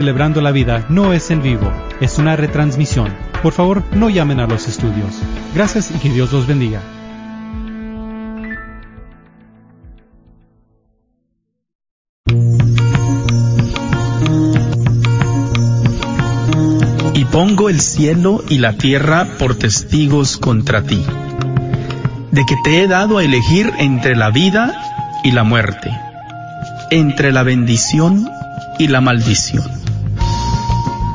Celebrando la vida no es en vivo, es una retransmisión. Por favor, no llamen a los estudios. Gracias y que Dios los bendiga. Y pongo el cielo y la tierra por testigos contra ti, de que te he dado a elegir entre la vida y la muerte, entre la bendición y la maldición.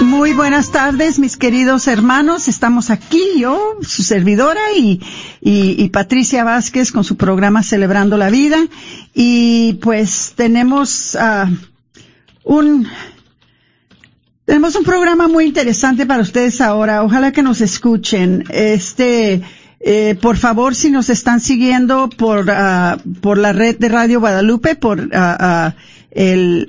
Muy buenas tardes, mis queridos hermanos. Estamos aquí, yo, su servidora, y, y, Patricia Vázquez con su programa Celebrando la Vida. Y pues tenemos uh, un, tenemos un programa muy interesante para ustedes ahora. Ojalá que nos escuchen. Este, eh, por favor, si nos están siguiendo por, uh, por la red de Radio Guadalupe, por uh, el,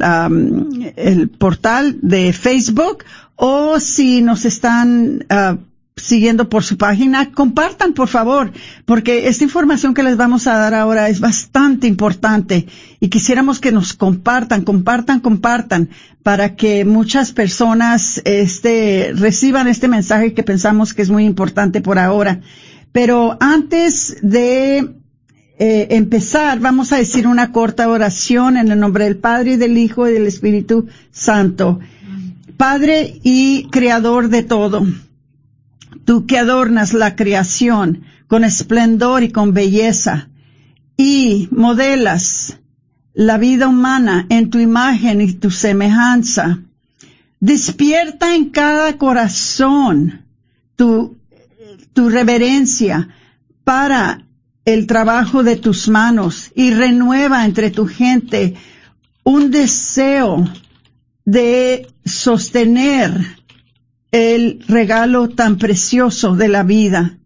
el portal de Facebook, o si nos están uh, siguiendo por su página, compartan por favor, porque esta información que les vamos a dar ahora es bastante importante y quisiéramos que nos compartan, compartan, compartan para que muchas personas este, reciban este mensaje que pensamos que es muy importante por ahora. Pero antes de eh, empezar, vamos a decir una corta oración en el nombre del Padre y del Hijo y del Espíritu Santo. Padre y Creador de todo, tú que adornas la creación con esplendor y con belleza y modelas la vida humana en tu imagen y tu semejanza, despierta en cada corazón tu, tu reverencia para el trabajo de tus manos y renueva entre tu gente un deseo de sostener el regalo tan precioso de la vida.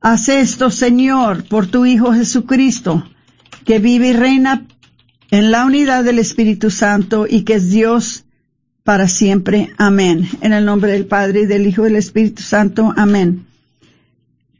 Haz esto, Señor, por tu Hijo Jesucristo, que vive y reina en la unidad del Espíritu Santo y que es Dios para siempre. Amén. En el nombre del Padre y del Hijo y del Espíritu Santo. Amén.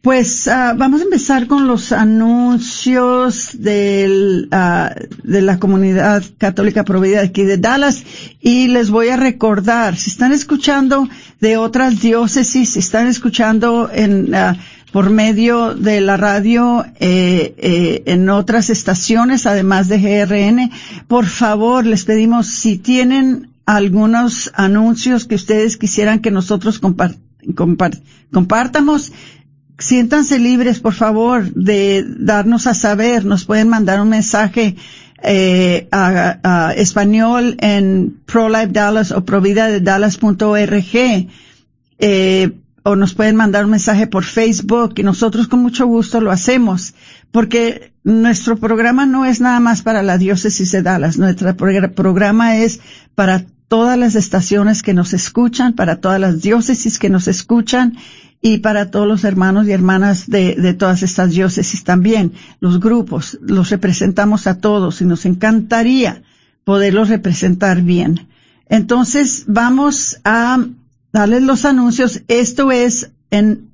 Pues uh, vamos a empezar con los anuncios del, uh, de la comunidad católica provida aquí de Dallas. Y les voy a recordar, si están escuchando de otras diócesis, si están escuchando en, uh, por medio de la radio eh, eh, en otras estaciones, además de GRN, por favor les pedimos si tienen algunos anuncios que ustedes quisieran que nosotros compart compart compartamos, siéntanse libres, por favor, de darnos a saber. Nos pueden mandar un mensaje eh, a, a, español en ProLife Dallas o provida de Dallas.org. Eh, o nos pueden mandar un mensaje por Facebook y nosotros con mucho gusto lo hacemos porque nuestro programa no es nada más para la diócesis de Dallas, nuestro programa es para todas las estaciones que nos escuchan, para todas las diócesis que nos escuchan y para todos los hermanos y hermanas de, de, todas estas diócesis también, los grupos, los representamos a todos y nos encantaría poderlos representar bien. Entonces vamos a darles los anuncios. Esto es en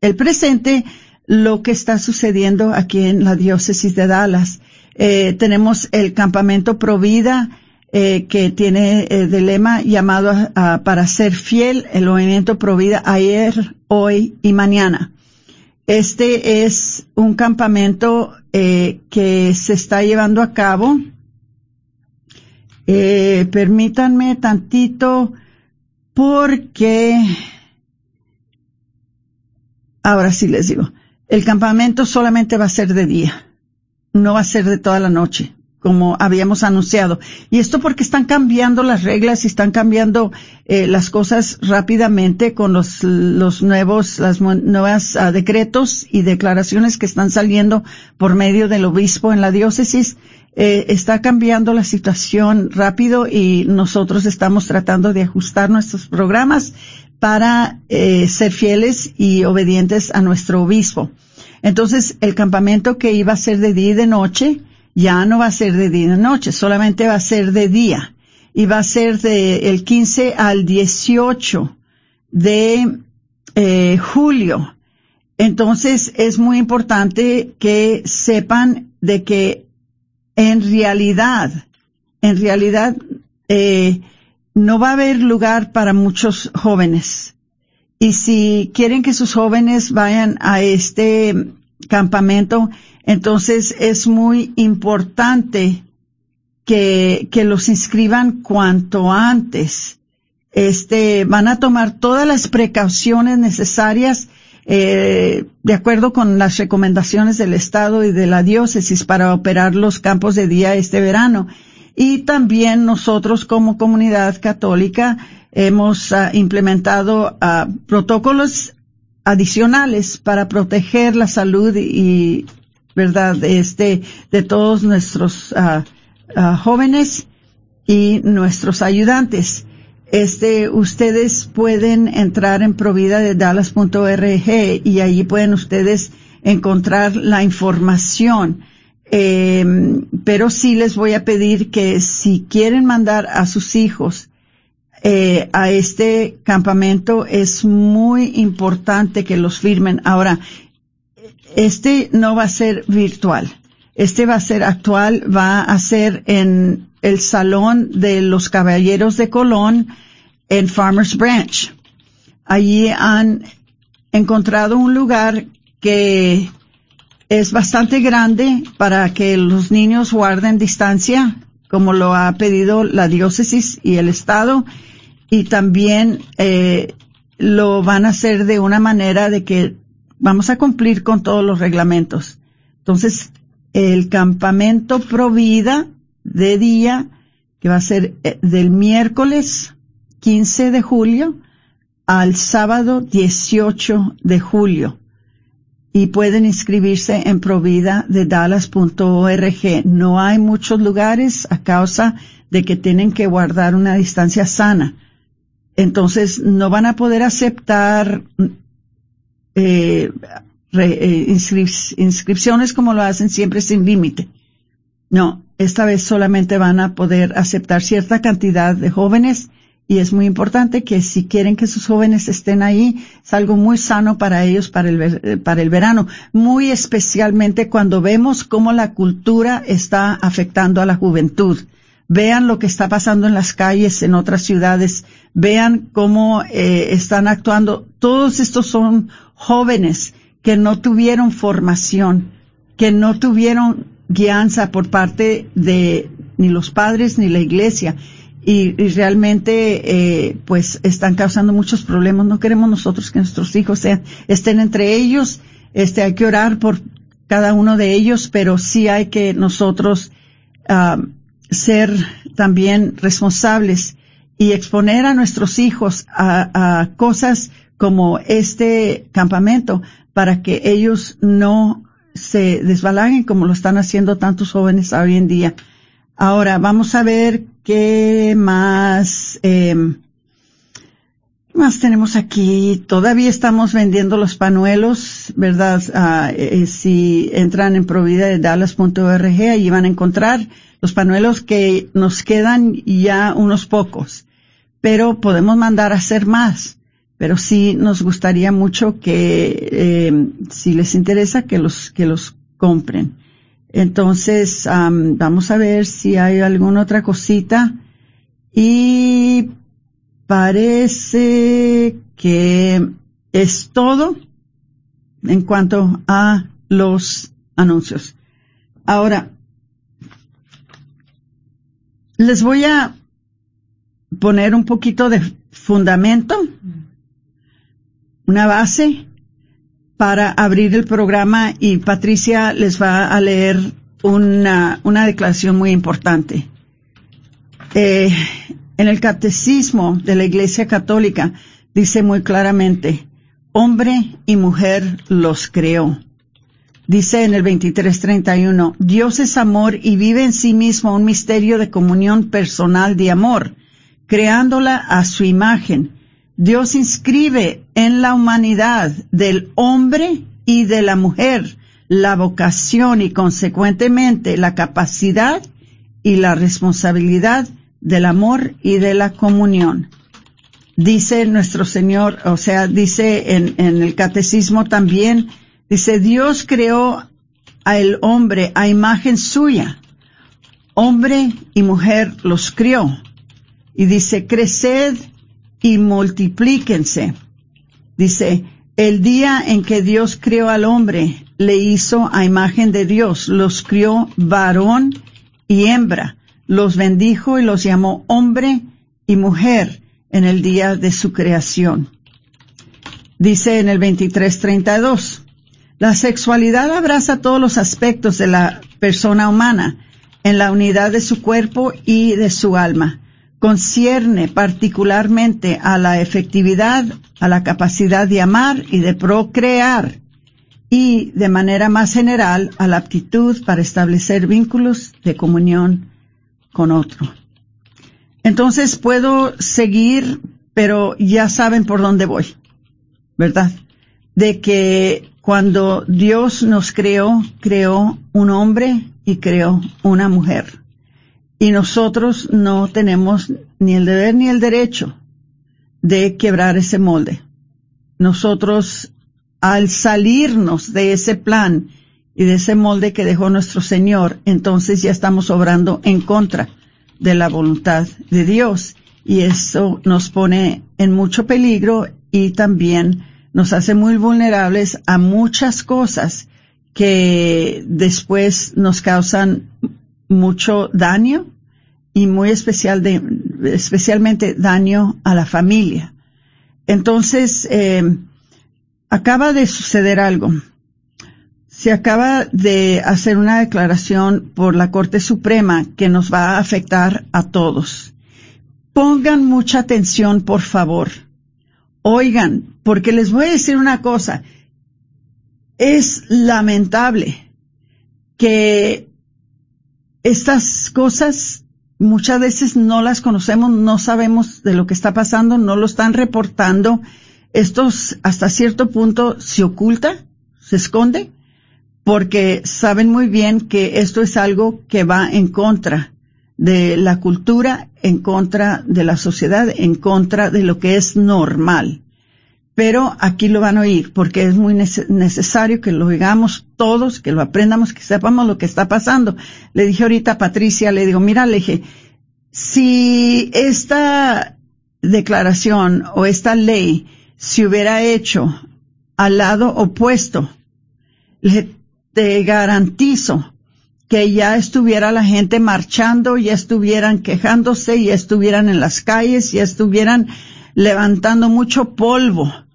el presente lo que está sucediendo aquí en la diócesis de Dallas. Eh, tenemos el campamento Provida, eh, que tiene eh, de lema llamado para ser fiel, el movimiento Provida ayer, hoy y mañana. Este es un campamento eh, que se está llevando a cabo. Eh, permítanme tantito porque ahora sí les digo, el campamento solamente va a ser de día, no va a ser de toda la noche como habíamos anunciado. Y esto porque están cambiando las reglas y están cambiando eh, las cosas rápidamente con los, los nuevos, las nuevas uh, decretos y declaraciones que están saliendo por medio del obispo en la diócesis. Eh, está cambiando la situación rápido y nosotros estamos tratando de ajustar nuestros programas para eh, ser fieles y obedientes a nuestro obispo. Entonces, el campamento que iba a ser de día y de noche, ya no va a ser de noche, solamente va a ser de día. Y va a ser de el 15 al 18 de eh, julio. Entonces es muy importante que sepan de que en realidad, en realidad, eh, no va a haber lugar para muchos jóvenes. Y si quieren que sus jóvenes vayan a este campamento, entonces es muy importante que, que los inscriban cuanto antes. Este, van a tomar todas las precauciones necesarias eh, de acuerdo con las recomendaciones del Estado y de la diócesis para operar los campos de día este verano. Y también nosotros como comunidad católica hemos uh, implementado uh, protocolos adicionales para proteger la salud y ¿verdad? Este, de todos nuestros uh, uh, jóvenes y nuestros ayudantes. Este, ustedes pueden entrar en provida de dallas.org y allí pueden ustedes encontrar la información. Eh, pero sí les voy a pedir que si quieren mandar a sus hijos eh, a este campamento es muy importante que los firmen. Ahora, este no va a ser virtual. Este va a ser actual, va a ser en el Salón de los Caballeros de Colón en Farmers Branch. Allí han encontrado un lugar que es bastante grande para que los niños guarden distancia, como lo ha pedido la diócesis y el Estado, y también eh, lo van a hacer de una manera de que vamos a cumplir con todos los reglamentos. Entonces, el campamento Provida de día, que va a ser eh, del miércoles 15 de julio al sábado 18 de julio. Y pueden inscribirse en provida de dallas.org. No hay muchos lugares a causa de que tienen que guardar una distancia sana. Entonces, no van a poder aceptar eh, eh inscripciones como lo hacen siempre sin límite. No, esta vez solamente van a poder aceptar cierta cantidad de jóvenes y es muy importante que si quieren que sus jóvenes estén ahí, es algo muy sano para ellos para el, eh, para el verano, muy especialmente cuando vemos cómo la cultura está afectando a la juventud. Vean lo que está pasando en las calles en otras ciudades, vean cómo eh, están actuando. Todos estos son jóvenes que no tuvieron formación, que no tuvieron guianza por parte de ni los padres ni la iglesia y, realmente eh, pues están causando muchos problemas. No queremos nosotros que nuestros hijos sean, estén entre ellos. Este hay que orar por cada uno de ellos, pero sí hay que nosotros uh, ser también responsables y exponer a nuestros hijos a cosas como este campamento para que ellos no se desbalaguen como lo están haciendo tantos jóvenes hoy en día. Ahora, vamos a ver qué más, eh, más tenemos aquí. Todavía estamos vendiendo los panuelos, ¿verdad? Ah, eh, si entran en provida de dallas.org, allí van a encontrar los panuelos que nos quedan ya unos pocos, pero podemos mandar a hacer más. Pero sí nos gustaría mucho que, eh, si les interesa, que los, que los compren. Entonces, vamos a ver si hay alguna otra cosita. Y parece que es todo en cuanto a los anuncios. Ahora, les voy a poner un poquito de fundamento, una base para abrir el programa y Patricia les va a leer una, una declaración muy importante. Eh, en el catecismo de la Iglesia Católica dice muy claramente, hombre y mujer los creó. Dice en el 2331, Dios es amor y vive en sí mismo un misterio de comunión personal de amor, creándola a su imagen. Dios inscribe en la humanidad del hombre y de la mujer la vocación y consecuentemente la capacidad y la responsabilidad del amor y de la comunión. Dice nuestro Señor, o sea, dice en, el catecismo también, dice, Dios creó al hombre a imagen suya. Hombre y mujer los crió. Y dice, creced y multiplíquense. Dice, el día en que Dios creó al hombre, le hizo a imagen de Dios, los crió varón y hembra, los bendijo y los llamó hombre y mujer en el día de su creación. Dice en el 23:32, la sexualidad abraza todos los aspectos de la persona humana en la unidad de su cuerpo y de su alma. Concierne particularmente a la efectividad, a la capacidad de amar y de procrear y de manera más general a la aptitud para establecer vínculos de comunión con otro. Entonces puedo seguir, pero ya saben por dónde voy, ¿verdad? De que cuando Dios nos creó, creó un hombre y creó una mujer. Y nosotros no tenemos ni el deber ni el derecho de quebrar ese molde. Nosotros, al salirnos de ese plan y de ese molde que dejó nuestro Señor, entonces ya estamos obrando en contra de la voluntad de Dios. Y eso nos pone en mucho peligro y también nos hace muy vulnerables a muchas cosas que después nos causan mucho daño y muy especial de, especialmente daño a la familia. Entonces, eh, acaba de suceder algo se acaba de hacer una declaración por la Corte Suprema que nos va a afectar a todos. Pongan mucha atención, por favor. Oigan, porque les voy a decir una cosa. Es lamentable que estas cosas muchas veces no las conocemos, no sabemos de lo que está pasando, no lo están reportando. Estos hasta cierto punto se oculta, se esconde porque saben muy bien que esto es algo que va en contra de la cultura, en contra de la sociedad, en contra de lo que es normal. Pero aquí lo van a oír porque es muy necesario que lo oigamos todos, que lo aprendamos, que sepamos lo que está pasando. Le dije ahorita a Patricia, le digo, mira, le dije, si esta declaración o esta ley se hubiera hecho al lado opuesto, le te garantizo que ya estuviera la gente marchando, ya estuvieran quejándose, ya estuvieran en las calles, ya estuvieran levantando mucho polvo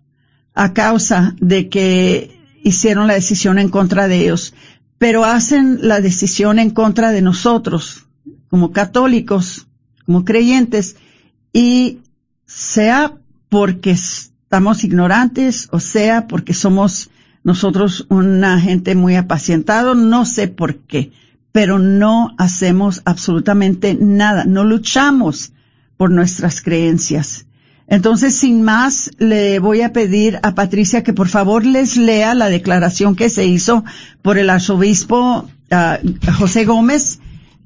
a causa de que hicieron la decisión en contra de ellos. Pero hacen la decisión en contra de nosotros, como católicos, como creyentes, y sea porque estamos ignorantes o sea porque somos nosotros una gente muy apacientado, no sé por qué, pero no hacemos absolutamente nada, no luchamos por nuestras creencias. Entonces, sin más, le voy a pedir a Patricia que por favor les lea la declaración que se hizo por el arzobispo ah, José Gómez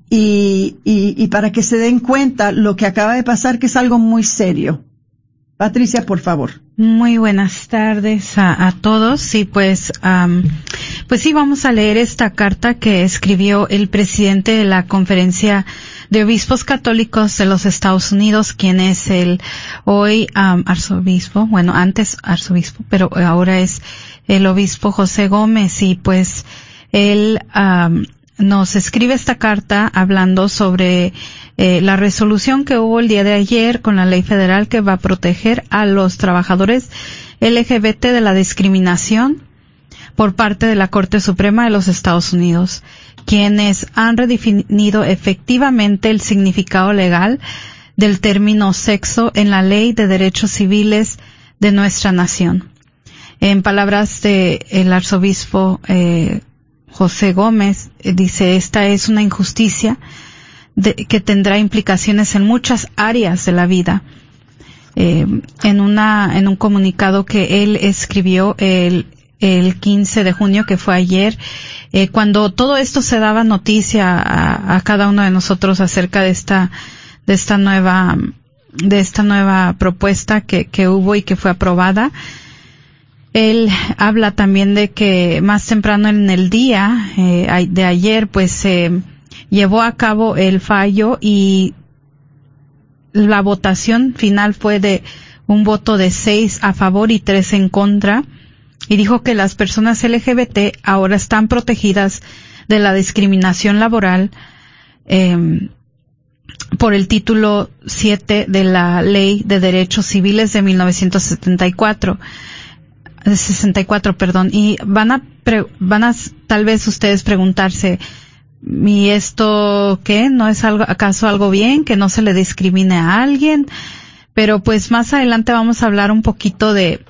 y, y para que se den cuenta lo que acaba de pasar, que es algo muy serio. Patricia, por favor. Muy buenas tardes a, a todos y pues um, pues sí vamos a leer esta carta que escribió el presidente de la conferencia de obispos católicos de los Estados Unidos, quien es el hoy arzobispo, bueno antes arzobispo, pero ahora es el obispo José Gómez. Y pues él nos escribe esta carta hablando sobre eh, la resolución que hubo el día de ayer con la ley federal que va a proteger a los trabajadores LGBT de la discriminación por parte de la Corte Suprema de los Estados Unidos, quienes han redefinido efectivamente el significado legal del término sexo en la ley de derechos civiles de nuestra nación. En palabras de el arzobispo eh, José Gómez, eh, dice esta es una injusticia que tendrá implicaciones en muchas áreas de la vida. Eh, en una en un comunicado que él escribió el el 15 de junio que fue ayer eh, cuando todo esto se daba noticia a, cada uno de nosotros acerca de esta de esta nueva de esta nueva propuesta que, que hubo y que fue aprobada él habla también de que más temprano en el día eh, de ayer pues se llevó a cabo el fallo y la votación final fue de un voto de seis a favor y tres en contra y dijo que las personas LGBT ahora están protegidas de la discriminación laboral eh, por el título 7 de la Ley de Derechos Civiles de 1974. 64, perdón. Y van a, van a tal vez ustedes preguntarse, ¿Y esto qué? ¿No es algo, acaso algo bien? ¿Que no se le discrimine a alguien? Pero pues más adelante vamos a hablar un poquito de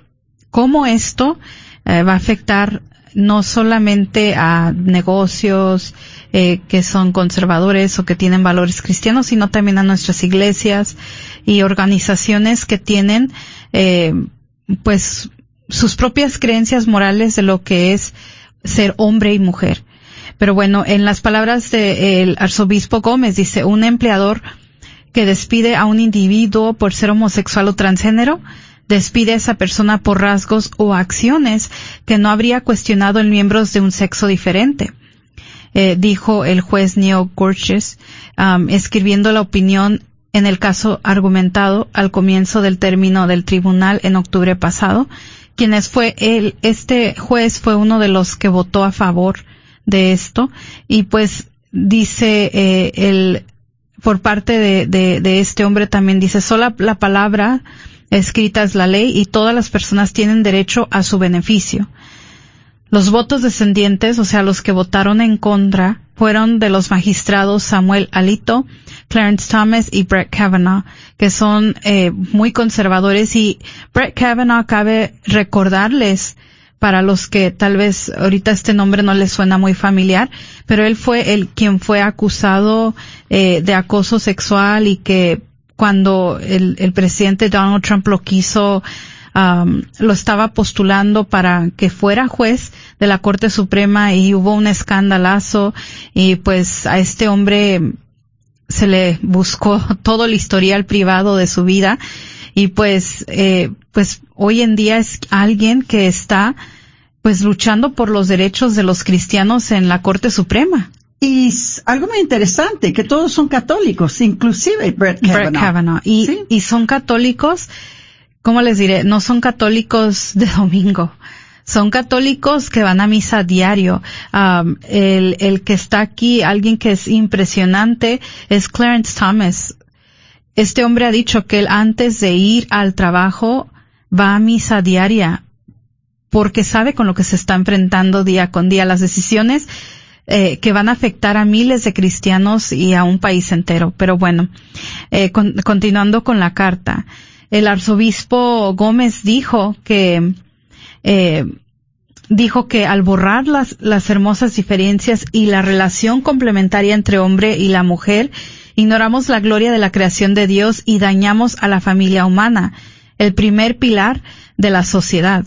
cómo esto eh, va a afectar no solamente a negocios eh, que son conservadores o que tienen valores cristianos, sino también a nuestras iglesias y organizaciones que tienen eh, pues sus propias creencias morales de lo que es ser hombre y mujer. Pero bueno, en las palabras del arzobispo Gómez dice, un empleador que despide a un individuo por ser homosexual o transgénero, despide a esa persona por rasgos o acciones que no habría cuestionado en miembros de un sexo diferente. Eh, dijo el juez Neil Gorges, um, escribiendo la opinión en el caso argumentado al comienzo del término del tribunal en octubre pasado, quienes fue él, este juez fue uno de los que votó a favor de esto y pues dice eh, el por parte de, de, de, este hombre también dice sola la palabra escrita es la ley y todas las personas tienen derecho a su beneficio. Los votos descendientes, o sea, los que votaron en contra, fueron de los magistrados Samuel Alito, Clarence Thomas y Brett Kavanaugh, que son eh, muy conservadores y Brett Kavanaugh cabe recordarles para los que tal vez ahorita este nombre no les suena muy familiar, pero él fue el quien fue acusado eh, de acoso sexual y que cuando el, el presidente Donald Trump lo quiso, um, lo estaba postulando para que fuera juez de la Corte Suprema y hubo un escandalazo y pues a este hombre se le buscó todo el historial privado de su vida y pues eh, pues hoy en día es alguien que está pues luchando por los derechos de los cristianos en la Corte Suprema. Y algo muy interesante, que todos son católicos, inclusive Brett Kavanaugh. Brett Kavanaugh. Y, ¿Sí? y son católicos, ¿cómo les diré? No son católicos de domingo. Son católicos que van a misa diario. Um, el, el que está aquí, alguien que es impresionante, es Clarence Thomas. Este hombre ha dicho que él antes de ir al trabajo va a misa diaria porque sabe con lo que se está enfrentando día con día. Las decisiones eh, que van a afectar a miles de cristianos y a un país entero. Pero bueno, eh, con, continuando con la carta, el arzobispo Gómez dijo que eh, dijo que al borrar las, las hermosas diferencias y la relación complementaria entre hombre y la mujer, ignoramos la gloria de la creación de Dios y dañamos a la familia humana, el primer pilar de la sociedad.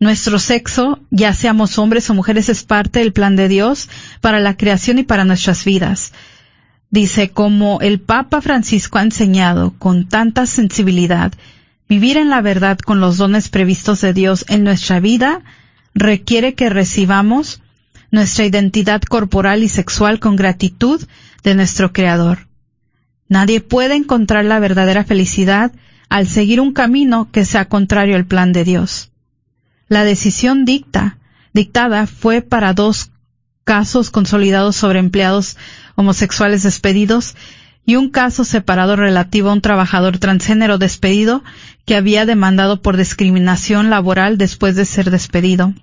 Nuestro sexo, ya seamos hombres o mujeres, es parte del plan de Dios para la creación y para nuestras vidas. Dice, como el Papa Francisco ha enseñado con tanta sensibilidad, Vivir en la verdad con los dones previstos de Dios en nuestra vida requiere que recibamos nuestra identidad corporal y sexual con gratitud de nuestro Creador. Nadie puede encontrar la verdadera felicidad al seguir un camino que sea contrario al plan de Dios. La decisión dicta, dictada fue para dos casos consolidados sobre empleados homosexuales despedidos y un caso separado relativo a un trabajador transgénero despedido que había demandado por discriminación laboral después de ser despedido.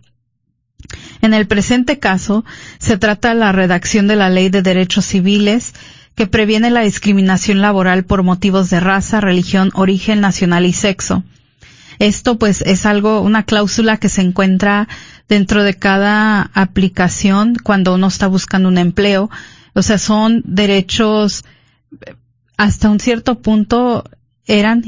En el presente caso, se trata la redacción de la Ley de Derechos Civiles que previene la discriminación laboral por motivos de raza, religión, origen nacional y sexo. Esto pues es algo, una cláusula que se encuentra dentro de cada aplicación cuando uno está buscando un empleo. O sea, son derechos hasta un cierto punto eran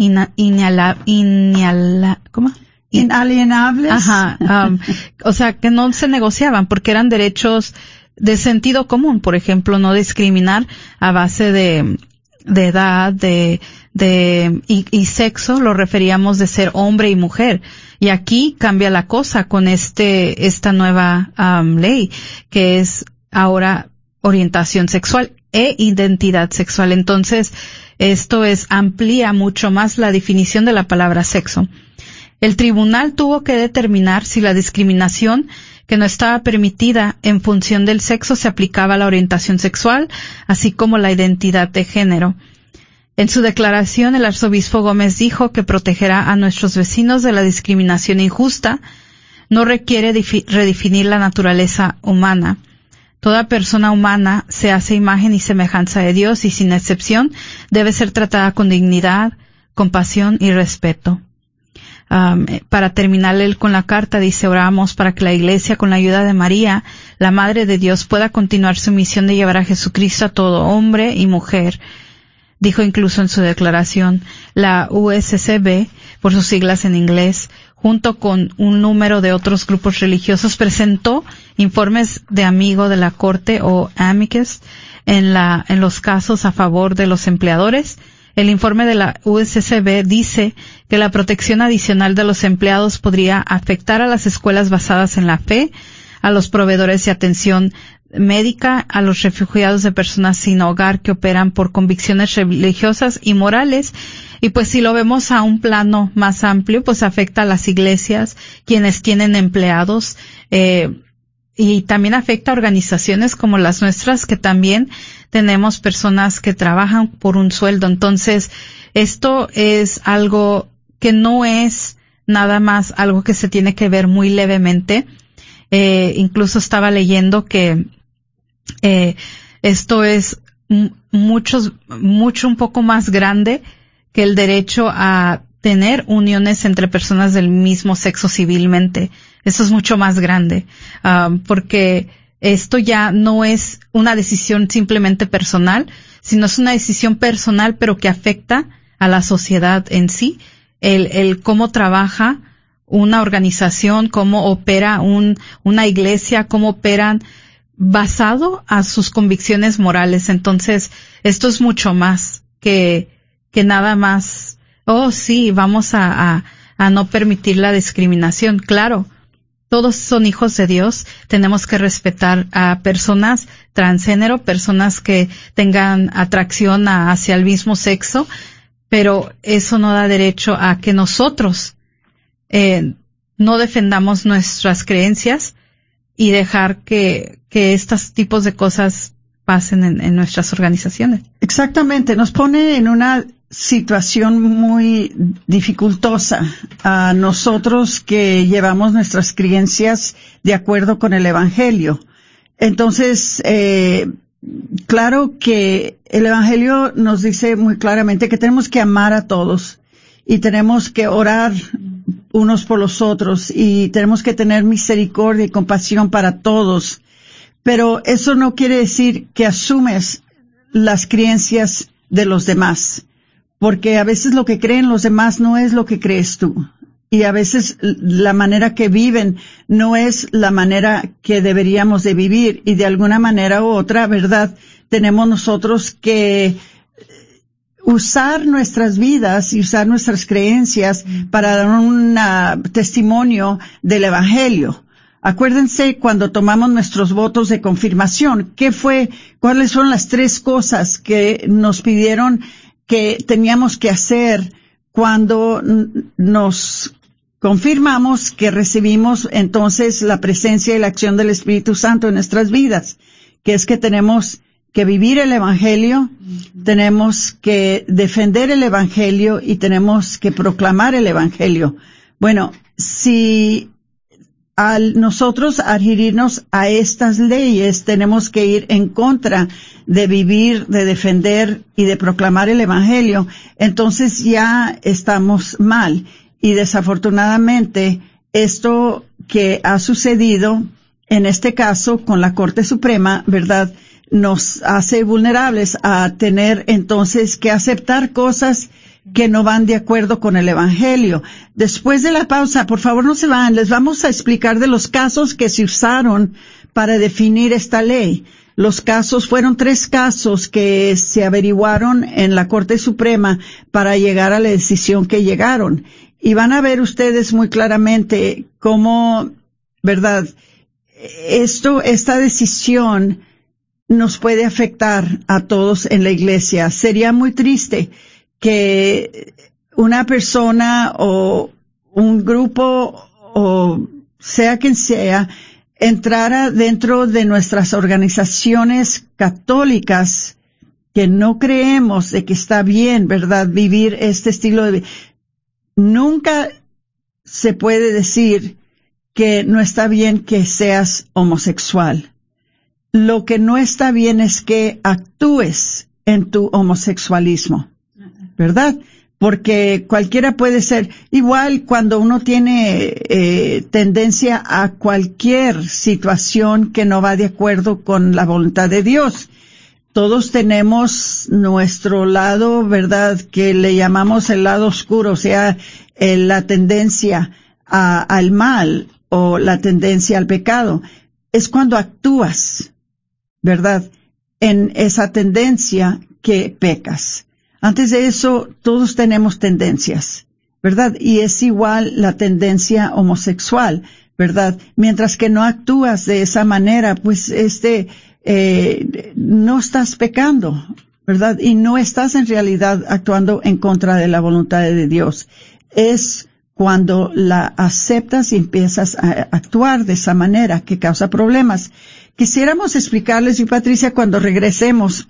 inalienables. Ajá. Um, o sea, que no se negociaban porque eran derechos de sentido común. Por ejemplo, no discriminar a base de, de edad, de, de, y, y, sexo, lo referíamos de ser hombre y mujer. Y aquí cambia la cosa con este, esta nueva ley, que es ahora orientación sexual e identidad sexual. Entonces, esto es, amplía mucho más la definición de la palabra sexo. El tribunal tuvo que determinar si la discriminación que no estaba permitida en función del sexo se aplicaba a la orientación sexual, así como la identidad de género. En su declaración, el arzobispo Gómez dijo que protegerá a nuestros vecinos de la discriminación injusta no requiere redefinir la naturaleza humana. Toda persona humana se hace imagen y semejanza de Dios y sin excepción debe ser tratada con dignidad, compasión y respeto. Um, para terminar con la carta dice oramos para que la Iglesia con la ayuda de María, la Madre de Dios, pueda continuar su misión de llevar a Jesucristo a todo hombre y mujer. Dijo incluso en su declaración la USCB, por sus siglas en inglés, junto con un número de otros grupos religiosos, presentó informes de amigo de la Corte o amicus en, la, en los casos a favor de los empleadores. El informe de la USCB dice que la protección adicional de los empleados podría afectar a las escuelas basadas en la fe, a los proveedores de atención médica, a los refugiados de personas sin hogar que operan por convicciones religiosas y morales y pues si lo vemos a un plano más amplio, pues afecta a las iglesias, quienes tienen empleados, eh, y también afecta a organizaciones como las nuestras que también tenemos personas que trabajan por un sueldo. Entonces, esto es algo que no es nada más algo que se tiene que ver muy levemente. Eh, incluso estaba leyendo que eh, esto es mucho, mucho un poco más grande que el derecho a tener uniones entre personas del mismo sexo civilmente. Eso es mucho más grande, um, porque esto ya no es una decisión simplemente personal, sino es una decisión personal, pero que afecta a la sociedad en sí, el, el cómo trabaja una organización, cómo opera un, una iglesia, cómo operan basado a sus convicciones morales. Entonces, esto es mucho más que, que nada más, oh sí, vamos a, a, a no permitir la discriminación. Claro, todos son hijos de Dios, tenemos que respetar a personas transgénero, personas que tengan atracción hacia el mismo sexo, pero eso no da derecho a que nosotros eh, no defendamos nuestras creencias y dejar que, que estos tipos de cosas pasen en, en nuestras organizaciones. Exactamente, nos pone en una situación muy dificultosa a nosotros que llevamos nuestras creencias de acuerdo con el Evangelio. Entonces, eh, claro que el Evangelio nos dice muy claramente que tenemos que amar a todos y tenemos que orar unos por los otros y tenemos que tener misericordia y compasión para todos. Pero eso no quiere decir que asumes las creencias de los demás porque a veces lo que creen los demás no es lo que crees tú. Y a veces la manera que viven no es la manera que deberíamos de vivir. Y de alguna manera u otra, ¿verdad? Tenemos nosotros que usar nuestras vidas y usar nuestras creencias para dar un testimonio del Evangelio. Acuérdense cuando tomamos nuestros votos de confirmación, ¿qué fue, cuáles son las tres cosas que nos pidieron que teníamos que hacer cuando nos confirmamos que recibimos entonces la presencia y la acción del Espíritu Santo en nuestras vidas, que es que tenemos que vivir el Evangelio, tenemos que defender el Evangelio y tenemos que proclamar el Evangelio. Bueno, si al nosotros adherirnos a estas leyes tenemos que ir en contra de vivir, de defender y de proclamar el Evangelio, entonces ya estamos mal. Y desafortunadamente esto que ha sucedido en este caso con la Corte Suprema, ¿verdad? Nos hace vulnerables a tener entonces que aceptar cosas que no van de acuerdo con el Evangelio. Después de la pausa, por favor no se van, les vamos a explicar de los casos que se usaron para definir esta ley. Los casos fueron tres casos que se averiguaron en la Corte Suprema para llegar a la decisión que llegaron. Y van a ver ustedes muy claramente cómo, verdad, esto, esta decisión nos puede afectar a todos en la iglesia. Sería muy triste que una persona o un grupo o sea quien sea entrara dentro de nuestras organizaciones católicas que no creemos de que está bien, ¿verdad?, vivir este estilo de vida. Nunca se puede decir que no está bien que seas homosexual. Lo que no está bien es que actúes en tu homosexualismo. ¿verdad? Porque cualquiera puede ser, igual cuando uno tiene eh, tendencia a cualquier situación que no va de acuerdo con la voluntad de Dios. Todos tenemos nuestro lado, ¿verdad? Que le llamamos el lado oscuro, o sea, la tendencia al mal o la tendencia al pecado. Es cuando actúas, ¿verdad? En esa tendencia que pecas. Antes de eso, todos tenemos tendencias, ¿verdad? Y es igual la tendencia homosexual, ¿verdad? Mientras que no actúas de esa manera, pues este, eh, no estás pecando, ¿verdad? Y no estás en realidad actuando en contra de la voluntad de Dios. Es cuando la aceptas y empiezas a actuar de esa manera que causa problemas. Quisiéramos explicarles, y Patricia, cuando regresemos,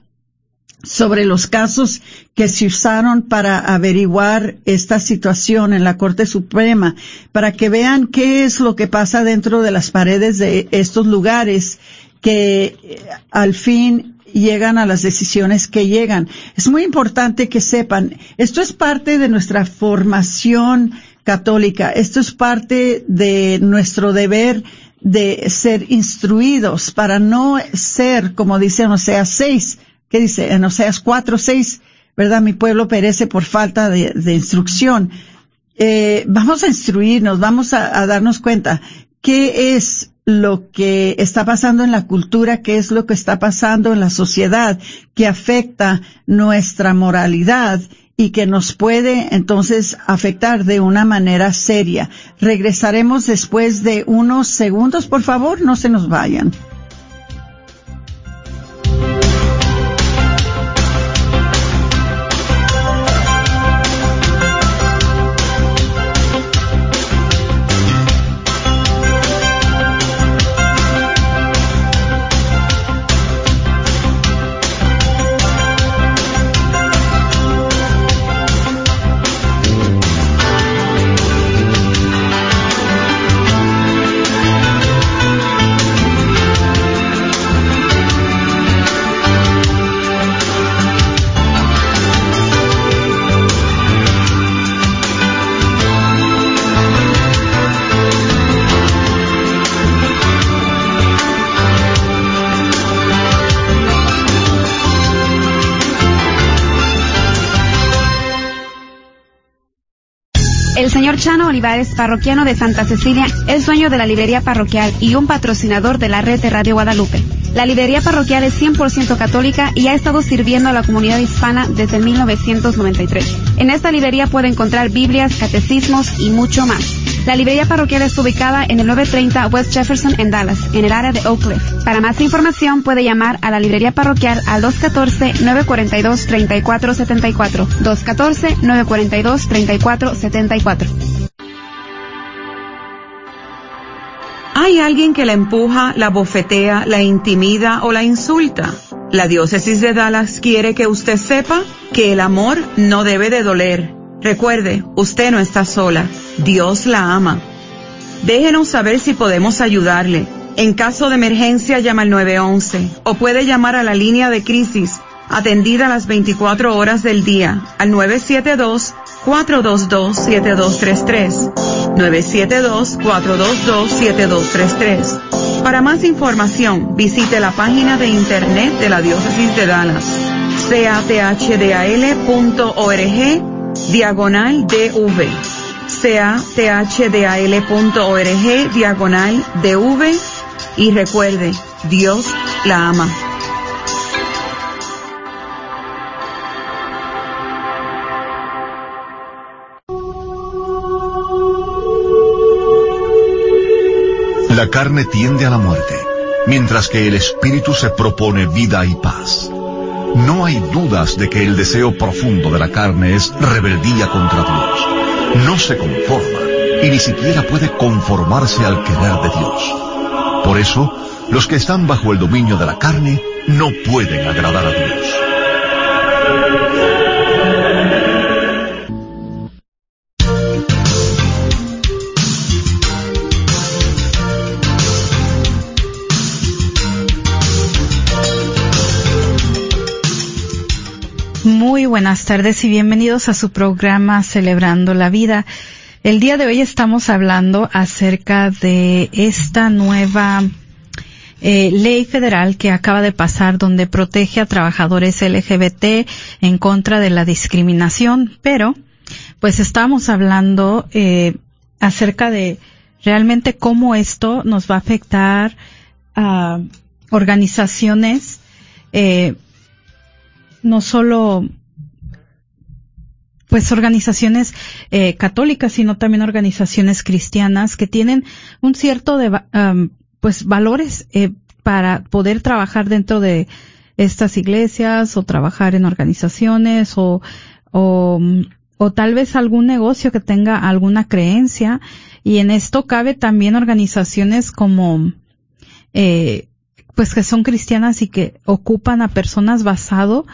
sobre los casos que se usaron para averiguar esta situación en la Corte Suprema, para que vean qué es lo que pasa dentro de las paredes de estos lugares que eh, al fin llegan a las decisiones que llegan. Es muy importante que sepan, esto es parte de nuestra formación católica, esto es parte de nuestro deber de ser instruidos para no ser, como dice sea, seis ¿qué dice? En Oseas 4, 6, ¿verdad? Mi pueblo perece por falta de, instrucción. Eh, vamos a instruirnos, vamos a, darnos cuenta qué es lo que está pasando en la cultura, qué es lo que está pasando en la sociedad, que afecta nuestra moralidad y que nos puede entonces afectar de una manera seria. Regresaremos después de unos segundos, por favor, no se nos vayan. Chano Olivares, parroquiano de Santa Cecilia, es dueño de la librería parroquial y un patrocinador de la red de Radio Guadalupe. La librería parroquial es 100% católica y ha estado sirviendo a la comunidad hispana desde 1993. En esta librería puede encontrar Biblias, catecismos y mucho más. La librería parroquial está ubicada en el 930 West Jefferson en Dallas, en el área de Oak Cliff. Para más información puede llamar a la librería parroquial al 214-942-3474. 214-942-3474. ¿Hay alguien que la empuja, la bofetea, la intimida o la insulta? La diócesis de Dallas quiere que usted sepa que el amor no debe de doler. Recuerde, usted no está sola. Dios la ama. Déjenos saber si podemos ayudarle. En caso de emergencia llama al 911 o puede llamar a la línea de crisis atendida las 24 horas del día al 972-422-7233. 972-422-7233. Para más información, visite la página de internet de la Diócesis de Dallas, cathdal.org, diagonal DV. cathdal.org, diagonal DV. Y recuerde, Dios la ama. La carne tiende a la muerte, mientras que el espíritu se propone vida y paz. No hay dudas de que el deseo profundo de la carne es rebeldía contra Dios. No se conforma y ni siquiera puede conformarse al querer de Dios. Por eso, los que están bajo el dominio de la carne no pueden agradar a Dios. Muy buenas tardes y bienvenidos a su programa Celebrando la Vida. El día de hoy estamos hablando acerca de esta nueva eh, ley federal que acaba de pasar donde protege a trabajadores LGBT en contra de la discriminación, pero pues estamos hablando eh, acerca de realmente cómo esto nos va a afectar a organizaciones eh, no solo pues organizaciones eh, católicas, sino también organizaciones cristianas que tienen un cierto de, um, pues valores eh, para poder trabajar dentro de estas iglesias o trabajar en organizaciones o, o, o tal vez algún negocio que tenga alguna creencia. Y en esto cabe también organizaciones como eh, pues que son cristianas y que ocupan a personas basado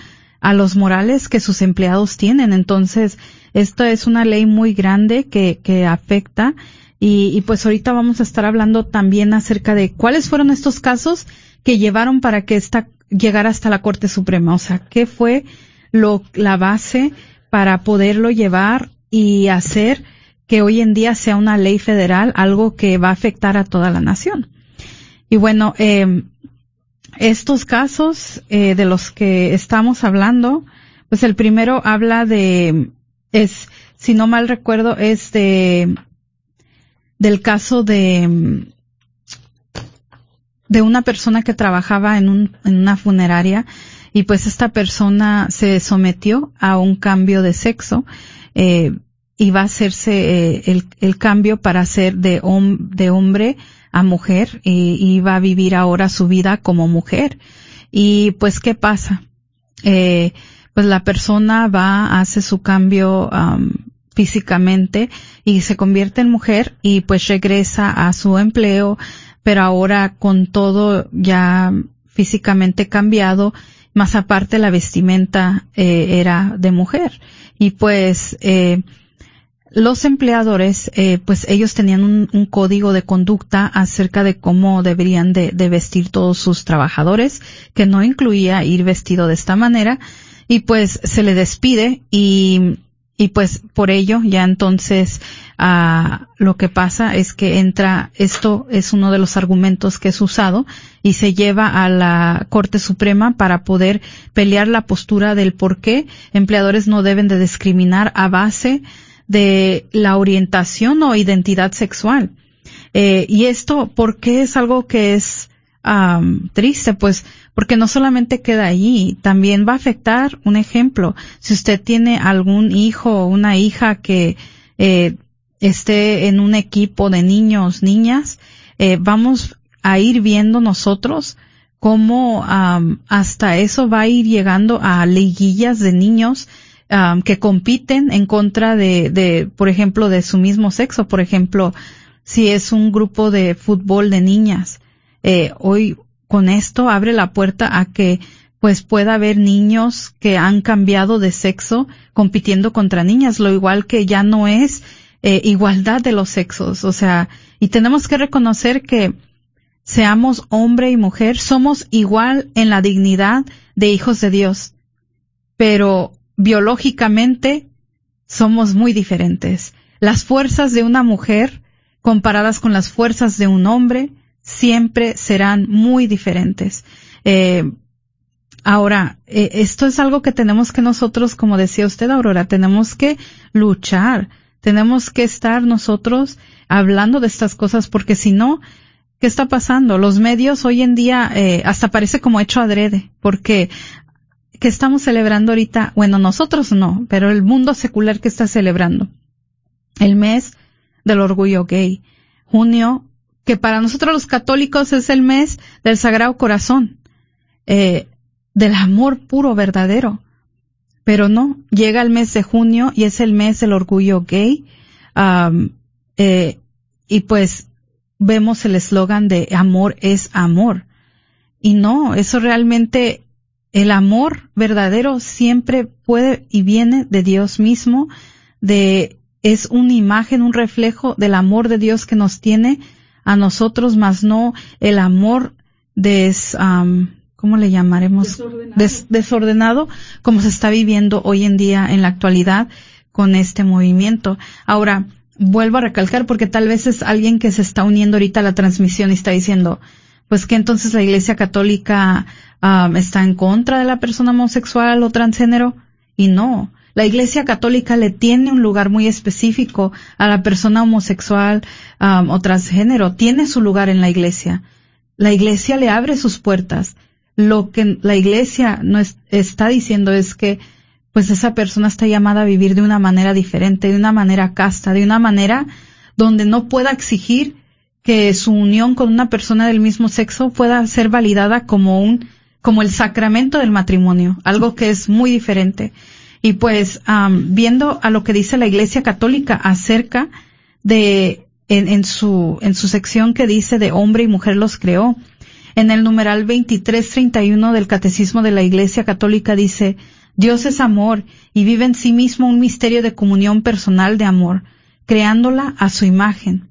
a los morales que sus empleados tienen. Entonces, esta es una ley muy grande que, que afecta y, y, pues ahorita vamos a estar hablando también acerca de cuáles fueron estos casos que llevaron para que esta llegara hasta la Corte Suprema. O sea, qué fue lo, la base para poderlo llevar y hacer que hoy en día sea una ley federal, algo que va a afectar a toda la nación. Y bueno, eh, estos casos eh, de los que estamos hablando, pues el primero habla de, es, si no mal recuerdo, es de, del caso de, de una persona que trabajaba en, un, en una funeraria y pues esta persona se sometió a un cambio de sexo eh, y va a hacerse eh, el, el, cambio para ser de, hom de hombre a mujer y, va a vivir ahora su vida como mujer. Y pues, ¿qué pasa? Eh, pues la persona va, hace su cambio físicamente y se convierte en mujer y pues regresa a su empleo, pero ahora con todo ya físicamente cambiado, más aparte la vestimenta eh, era de mujer. Y pues, eh, los empleadores, eh, pues ellos tenían un, un, código de conducta acerca de cómo deberían de, de, vestir todos sus trabajadores, que no incluía ir vestido de esta manera, y pues se le despide y, y pues por ello ya entonces ah, lo que pasa es que entra, esto es uno de los argumentos que es usado y se lleva a la Corte Suprema para poder pelear la postura del por qué empleadores no deben de discriminar a base de la orientación o identidad sexual. Eh, y esto, ¿por qué es algo que es triste, pues, porque no solamente queda allí, también va a afectar, un ejemplo, si usted tiene algún hijo o una hija que eh, esté en un equipo de niños, niñas, eh, vamos a ir viendo nosotros cómo am, hasta eso va a ir llegando a liguillas de niños que compiten en contra de, de, por ejemplo, de su mismo sexo. Por ejemplo, si es un grupo de fútbol de niñas, eh, hoy con esto abre la puerta a que pues pueda haber niños que han cambiado de sexo compitiendo contra niñas, lo igual que ya no es eh, igualdad de los sexos, o sea, y tenemos que reconocer que seamos hombre y mujer, somos igual en la dignidad de hijos de Dios, pero biológicamente somos muy diferentes. Las fuerzas de una mujer comparadas con las fuerzas de un hombre siempre serán muy diferentes. Eh, ahora, eh, esto es algo que tenemos que nosotros, como decía usted, Aurora, tenemos que luchar, tenemos que estar nosotros hablando de estas cosas porque si no, ¿qué está pasando? Los medios hoy en día eh, hasta parece como hecho adrede, porque que estamos celebrando ahorita, bueno, nosotros no, pero el mundo secular que está celebrando el mes del orgullo gay, junio, que para nosotros los católicos es el mes del Sagrado Corazón, eh, del amor puro, verdadero. Pero no, llega el mes de junio y es el mes del orgullo gay, eh, y pues vemos el eslogan de amor es amor. Y no, eso realmente, el amor verdadero siempre puede y viene de Dios mismo, de, es una imagen, un reflejo del amor de Dios que nos tiene a nosotros, más no el amor des, um, ¿cómo le llamaremos? Desordenado. Des- desordenado, como se está viviendo hoy en día en la actualidad con este movimiento. Ahora, vuelvo a recalcar porque tal vez es alguien que se está uniendo ahorita a la transmisión y está diciendo, pues que entonces la Iglesia Católica um, está en contra de la persona homosexual o transgénero. Y no, la Iglesia Católica le tiene un lugar muy específico a la persona homosexual um, o transgénero. Tiene su lugar en la Iglesia. La Iglesia le abre sus puertas. Lo que la Iglesia no es- está diciendo es que pues esa persona está llamada a vivir de una manera diferente, de una manera casta, de una manera donde no pueda exigir que su unión con una persona del mismo sexo pueda ser validada como un, como el sacramento del matrimonio, algo que es muy diferente. Y pues, viendo a lo que dice la Iglesia Católica acerca de, en, en su, en su sección que dice de hombre y mujer los creó, en el numeral 2331 del Catecismo de la Iglesia Católica dice, Dios es amor y vive en sí mismo un misterio de comunión personal de amor, creándola a su imagen.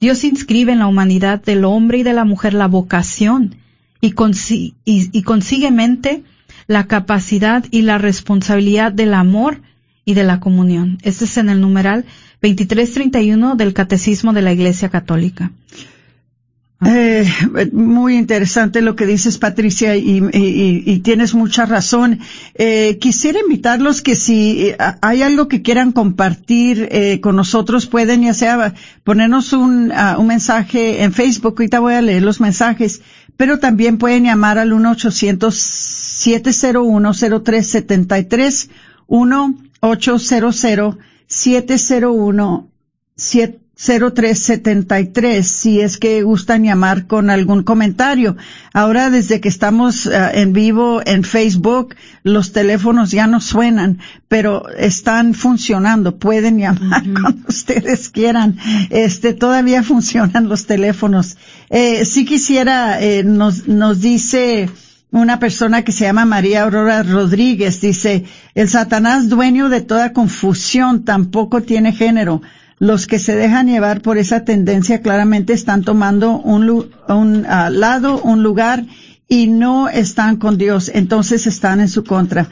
Dios inscribe en la humanidad del hombre y de la mujer la vocación y, consi- y, y consiguemente la capacidad y la responsabilidad del amor y de la comunión. Este es en el numeral 2331 del Catecismo de la Iglesia Católica. Eh, muy interesante lo que dices, Patricia, y, y- y- tienes mucha razón. Eh, quisiera invitarlos que si eh, hay algo que quieran compartir eh, con nosotros, pueden ya sea ponernos un, ah, un mensaje en Facebook. Ahorita voy a leer los mensajes, pero también pueden llamar al 1-800-701-0373, 1-800-701-0373, si es que gustan llamar con algún comentario. Ahora, desde que estamos ah, en vivo en Facebook, los teléfonos ya no suenan, pero están funcionando. Pueden llamar cuando ustedes quieran. Este, todavía funcionan los teléfonos. Eh, si quisiera, eh, nos, nos dice, una persona que se llama María Aurora Rodríguez dice, el Satanás dueño de toda confusión tampoco tiene género. Los que se dejan llevar por esa tendencia claramente están tomando un, ah, lado, un lugar y no están con Dios, entonces están en su contra.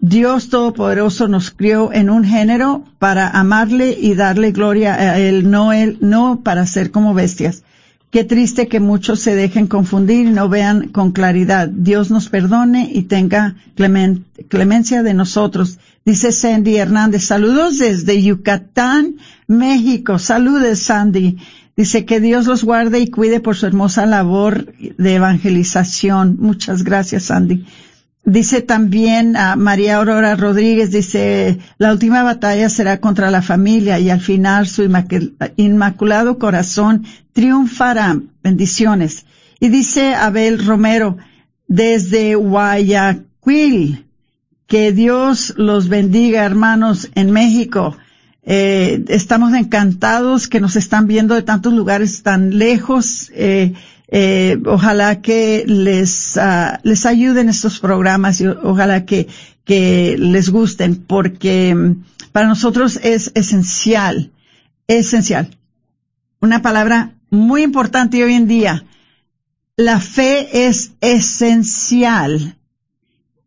Dios Todopoderoso nos crió en un género para amarle y darle gloria a Él, no Él, no para ser como bestias. Qué triste que muchos se dejen confundir y no vean con claridad. Dios nos perdone y tenga clemen- clemencia de nosotros. Dice Sandy Hernández, saludos desde Yucatán, México. Saludes, Sandy. Dice que Dios los guarde y cuide por su hermosa labor de evangelización. Muchas gracias, Sandy. Dice también a María Aurora Rodríguez, dice, la última batalla será contra la familia y al final su inmaculado corazón triunfará. Bendiciones. Y dice Abel Romero, desde Guayaquil, que Dios los bendiga, hermanos, en México. Eh, estamos encantados que nos están viendo de tantos lugares tan lejos. Eh, eh, ojalá que les, uh, les ayuden estos programas y ojalá que, que les gusten porque mm, para nosotros es esencial, esencial. Una palabra muy importante hoy en día. La fe es esencial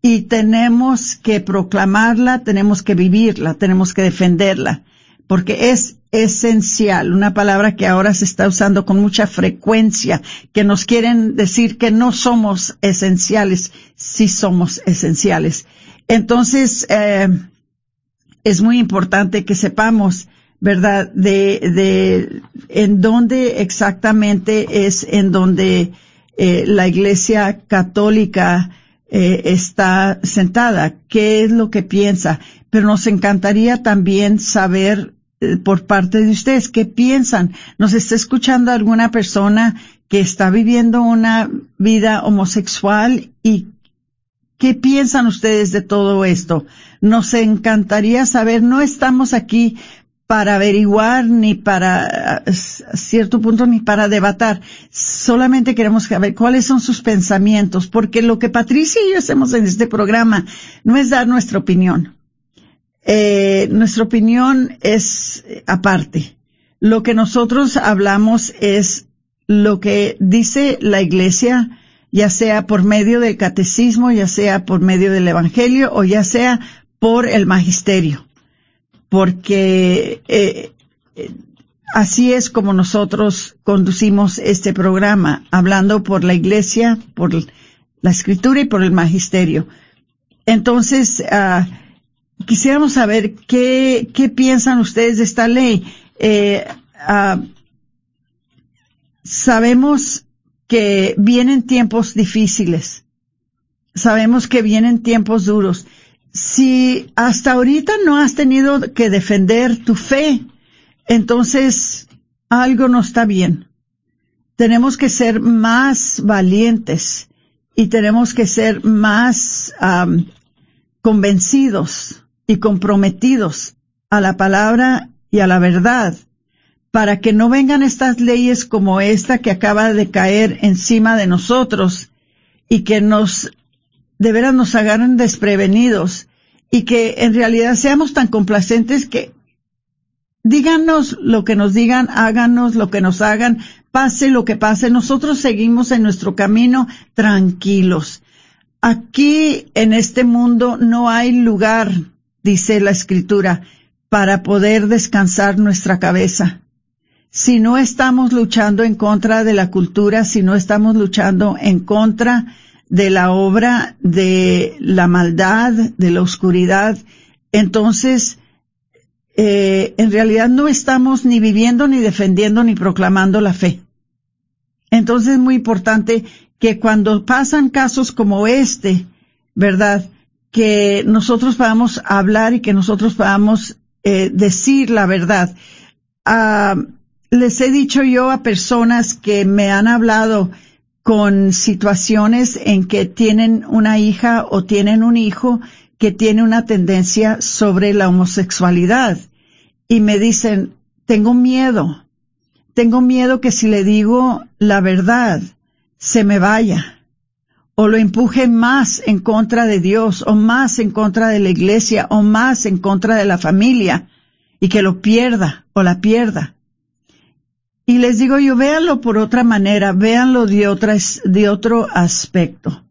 y tenemos que proclamarla, tenemos que vivirla, tenemos que defenderla, porque es esencial, una palabra que ahora se está usando con mucha frecuencia, que nos quieren decir que no somos esenciales, sí somos esenciales. Entonces, eh, es muy importante que sepamos, ¿verdad?, de, de en dónde exactamente es en donde eh, la Iglesia Católica eh, está sentada, qué es lo que piensa, pero nos encantaría también saber eh, por parte de ustedes. ¿Qué piensan? ¿Nos está escuchando alguna persona que está viviendo una vida homosexual y qué piensan ustedes de todo esto? Nos encantaría saber, no estamos aquí para averiguar ni para a cierto punto ni para debatar. Solamente queremos saber cuáles son sus pensamientos, porque lo que Patricia y yo hacemos en este programa no es dar nuestra opinión eh, nuestra opinión es aparte. Lo que nosotros hablamos es lo que dice la iglesia, ya sea por medio del catecismo, ya sea por medio del evangelio o ya sea por el magisterio. Porque eh, así es como nosotros conducimos este programa, hablando por la iglesia, por la escritura y por el magisterio. Entonces, uh, quisiéramos saber qué, qué piensan ustedes de esta ley. Eh, uh, sabemos que vienen tiempos difíciles. Sabemos que vienen tiempos duros. Si hasta ahorita no has tenido que defender tu fe, entonces algo no está bien. Tenemos que ser más valientes y tenemos que ser más convencidos y comprometidos a la palabra y a la verdad, para que no vengan estas leyes como esta que acaba de caer encima de nosotros y que nos, de veras nos agarren desprevenidos y que en realidad seamos tan complacentes que díganos lo que nos digan, háganos lo que nos hagan, pase lo que pase, nosotros seguimos en nuestro camino tranquilos. Aquí en este mundo no hay lugar dice la escritura, para poder descansar nuestra cabeza. Si no estamos luchando en contra de la cultura, si no estamos luchando en contra de la obra de la maldad, de la oscuridad, entonces eh, en realidad no estamos ni viviendo, ni defendiendo, ni proclamando la fe. Entonces es muy importante que cuando pasan casos como este, ¿verdad? que nosotros podamos hablar y que nosotros podamos eh, decir la verdad. Ah, les he dicho yo a personas que me han hablado con situaciones en que tienen una hija o tienen un hijo que tiene una tendencia sobre la homosexualidad y me dicen, tengo miedo, tengo miedo que si le digo la verdad, se me vaya o lo empuje más en contra de Dios, o más en contra de la iglesia, o más en contra de la familia, y que lo pierda o la pierda. Y les digo yo, véanlo por otra manera, véanlo de, otra, de otro aspecto.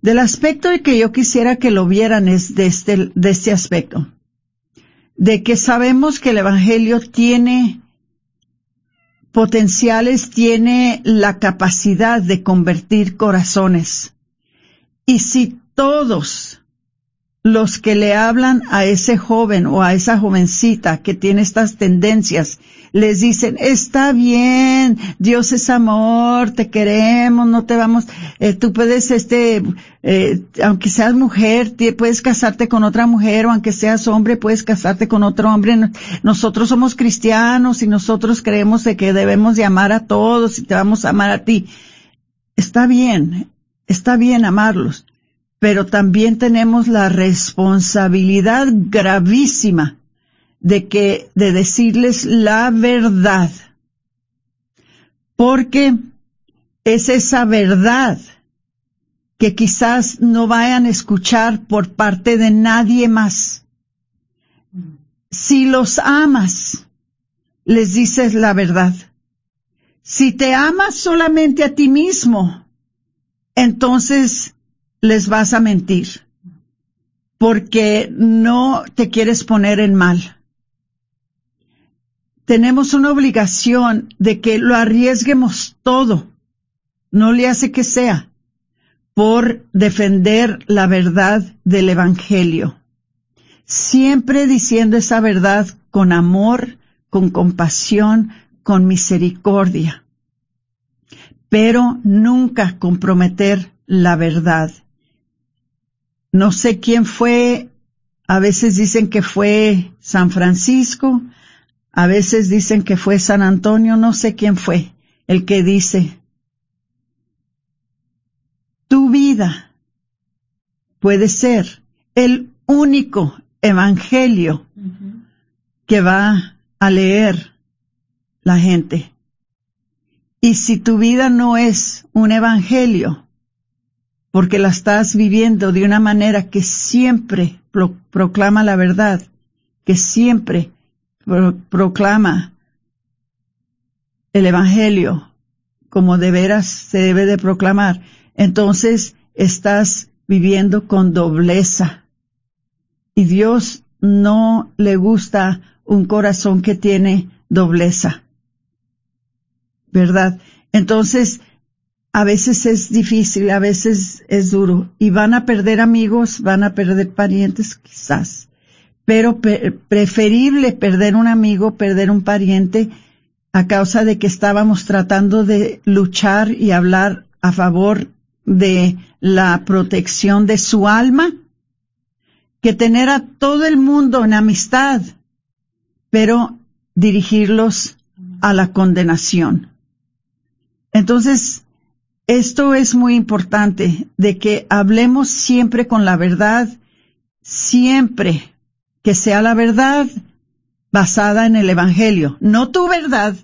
Del aspecto de que yo quisiera que lo vieran es de este, de este aspecto. De que sabemos que el Evangelio tiene potenciales tiene la capacidad de convertir corazones. Y si todos los que le hablan a ese joven o a esa jovencita que tiene estas tendencias, les dicen, está bien, Dios es amor, te queremos, no te vamos, eh, tú puedes, este, eh, aunque seas mujer, puedes casarte con otra mujer, o aunque seas hombre, puedes casarte con otro hombre. Nosotros somos cristianos y nosotros creemos de que debemos de amar a todos y te vamos a amar a ti. Está bien, está bien amarlos pero también tenemos la responsabilidad gravísima de que, de decirles la verdad. Porque es esa verdad que quizás no vayan a escuchar por parte de nadie más. Si los amas, les dices la verdad. Si te amas solamente a ti mismo, entonces les vas a mentir porque no te quieres poner en mal. Tenemos una obligación de que lo arriesguemos todo, no le hace que sea, por defender la verdad del Evangelio. Siempre diciendo esa verdad con amor, con compasión, con misericordia, pero nunca comprometer la verdad. No sé quién fue, a veces dicen que fue San Francisco, a veces dicen que fue San Antonio, no sé quién fue el que dice, tu vida puede ser el único evangelio que va a leer la gente. Y si tu vida no es un evangelio, porque la estás viviendo de una manera que siempre proclama la verdad, que siempre proclama el Evangelio como de veras se debe de proclamar, entonces estás viviendo con dobleza. Y Dios no le gusta un corazón que tiene dobleza. ¿Verdad? Entonces, a veces es difícil, a veces es duro y van a perder amigos, van a perder parientes quizás, pero preferible perder un amigo, perder un pariente a causa de que estábamos tratando de luchar y hablar a favor de la protección de su alma, que tener a todo el mundo en amistad, pero dirigirlos a la condenación. Entonces, esto es muy importante, de que hablemos siempre con la verdad, siempre que sea la verdad basada en el Evangelio. No tu verdad,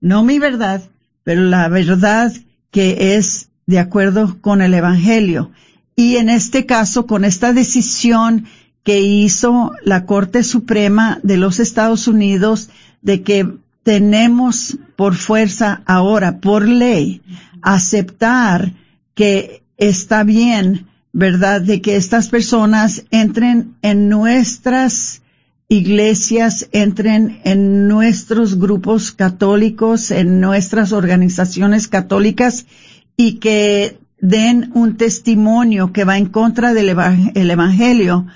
no mi verdad, pero la verdad que es de acuerdo con el Evangelio. Y en este caso, con esta decisión que hizo la Corte Suprema de los Estados Unidos de que tenemos por fuerza ahora, por ley, aceptar que está bien, ¿verdad? De que estas personas entren en nuestras iglesias, entren en nuestros grupos católicos, en nuestras organizaciones católicas y que den un testimonio que va en contra del Evangelio,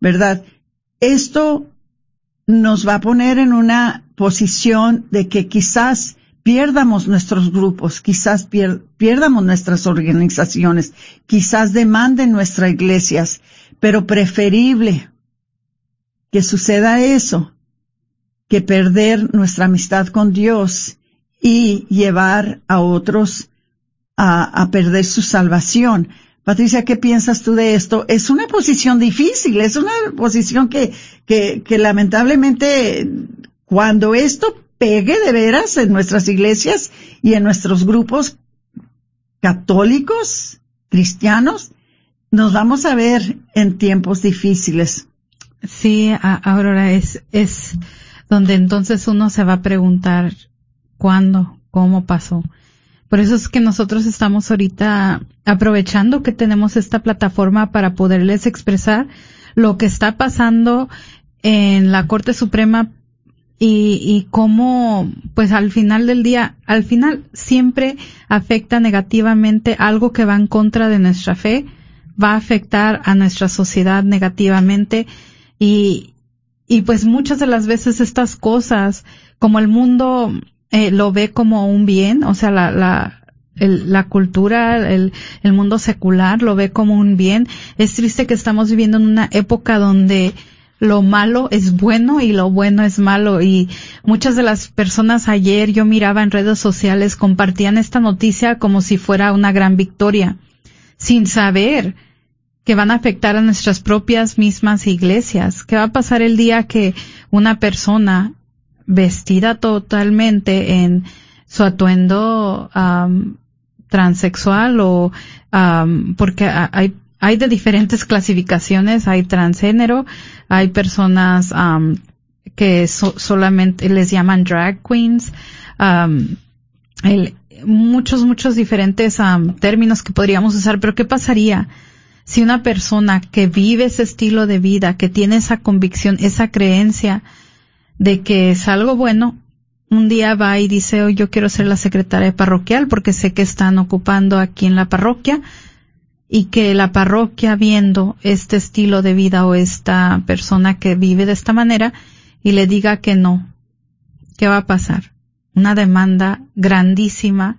¿verdad? Esto nos va a poner en una posición de que quizás pierdamos nuestros grupos, quizás pierdamos nuestras organizaciones, quizás demanden nuestras iglesias, pero preferible que suceda eso que perder nuestra amistad con Dios y llevar a otros a, a perder su salvación. Patricia, ¿qué piensas tú de esto? Es una posición difícil, es una posición que, que, que lamentablemente cuando esto pegue de veras en nuestras iglesias y en nuestros grupos católicos, cristianos, nos vamos a ver en tiempos difíciles. Sí, Aurora, es, es donde entonces uno se va a preguntar cuándo, cómo pasó. Por eso es que nosotros estamos ahorita aprovechando que tenemos esta plataforma para poderles expresar lo que está pasando en la Corte Suprema y, y cómo, pues al final del día, al final siempre afecta negativamente algo que va en contra de nuestra fe, va a afectar a nuestra sociedad negativamente y, y pues muchas de las veces estas cosas, como el mundo eh, lo ve como un bien, o sea, la, la, el, la cultura, el, el mundo secular lo ve como un bien. Es triste que estamos viviendo en una época donde lo malo es bueno y lo bueno es malo y muchas de las personas ayer yo miraba en redes sociales compartían esta noticia como si fuera una gran victoria sin saber que van a afectar a nuestras propias mismas iglesias. ¿Qué va a pasar el día que una persona vestida totalmente en su atuendo transexual o porque hay hay de diferentes clasificaciones, hay transgénero, hay personas que solamente les llaman drag queens, muchos, muchos diferentes términos que podríamos usar, pero ¿qué pasaría si una persona que vive ese estilo de vida, que tiene esa convicción, esa creencia de que es algo bueno, un día va y dice, oh, yo quiero ser la secretaria parroquial porque sé que están ocupando aquí en la parroquia y que la parroquia viendo este estilo de vida o esta persona que vive de esta manera y le diga que no, ¿qué va a pasar? Una demanda grandísima,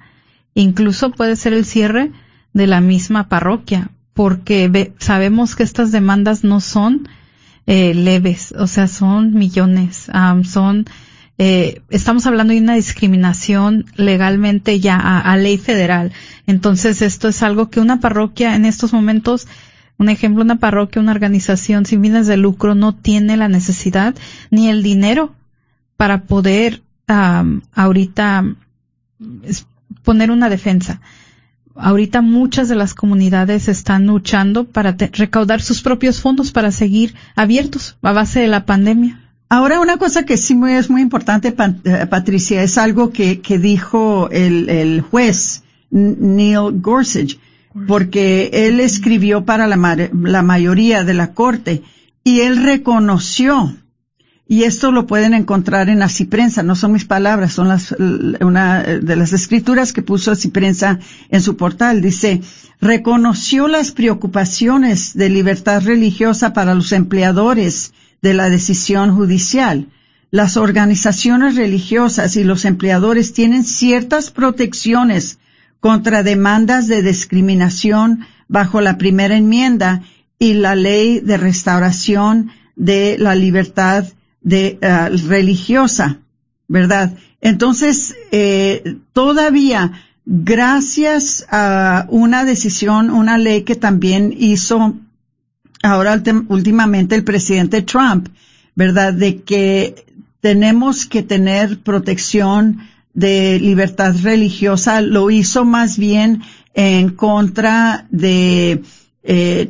incluso puede ser el cierre de la misma parroquia, porque sabemos que estas demandas no son eh, leves, o sea, son millones, son, eh, estamos hablando de una discriminación legalmente ya a, ley federal. Entonces, esto es algo que una parroquia en estos momentos, un ejemplo, una parroquia, una organización sin fines de lucro no tiene la necesidad ni el dinero para poder ahorita poner una defensa ahorita muchas de las comunidades están luchando para recaudar sus propios fondos para seguir abiertos a base de la pandemia. Ahora, una cosa que sí es muy importante, eh, Patricia, es algo que, dijo el, el, juez Neil Gorsuch, porque él escribió para la, la mayoría de la corte y él reconoció y esto lo pueden encontrar en Prensa, no son mis palabras, son las, una de las escrituras que puso Prensa en su portal. Dice, reconoció las preocupaciones de libertad religiosa para los empleadores de la decisión judicial. Las organizaciones religiosas y los empleadores tienen ciertas protecciones contra demandas de discriminación bajo la primera enmienda y la ley de restauración de la libertad de eh, religiosa, ¿verdad? Entonces, eh, todavía, gracias a una decisión, una ley que también hizo ahora últimamente el presidente Trump, ¿verdad? De que tenemos que tener protección de libertad religiosa, lo hizo más bien en contra de eh,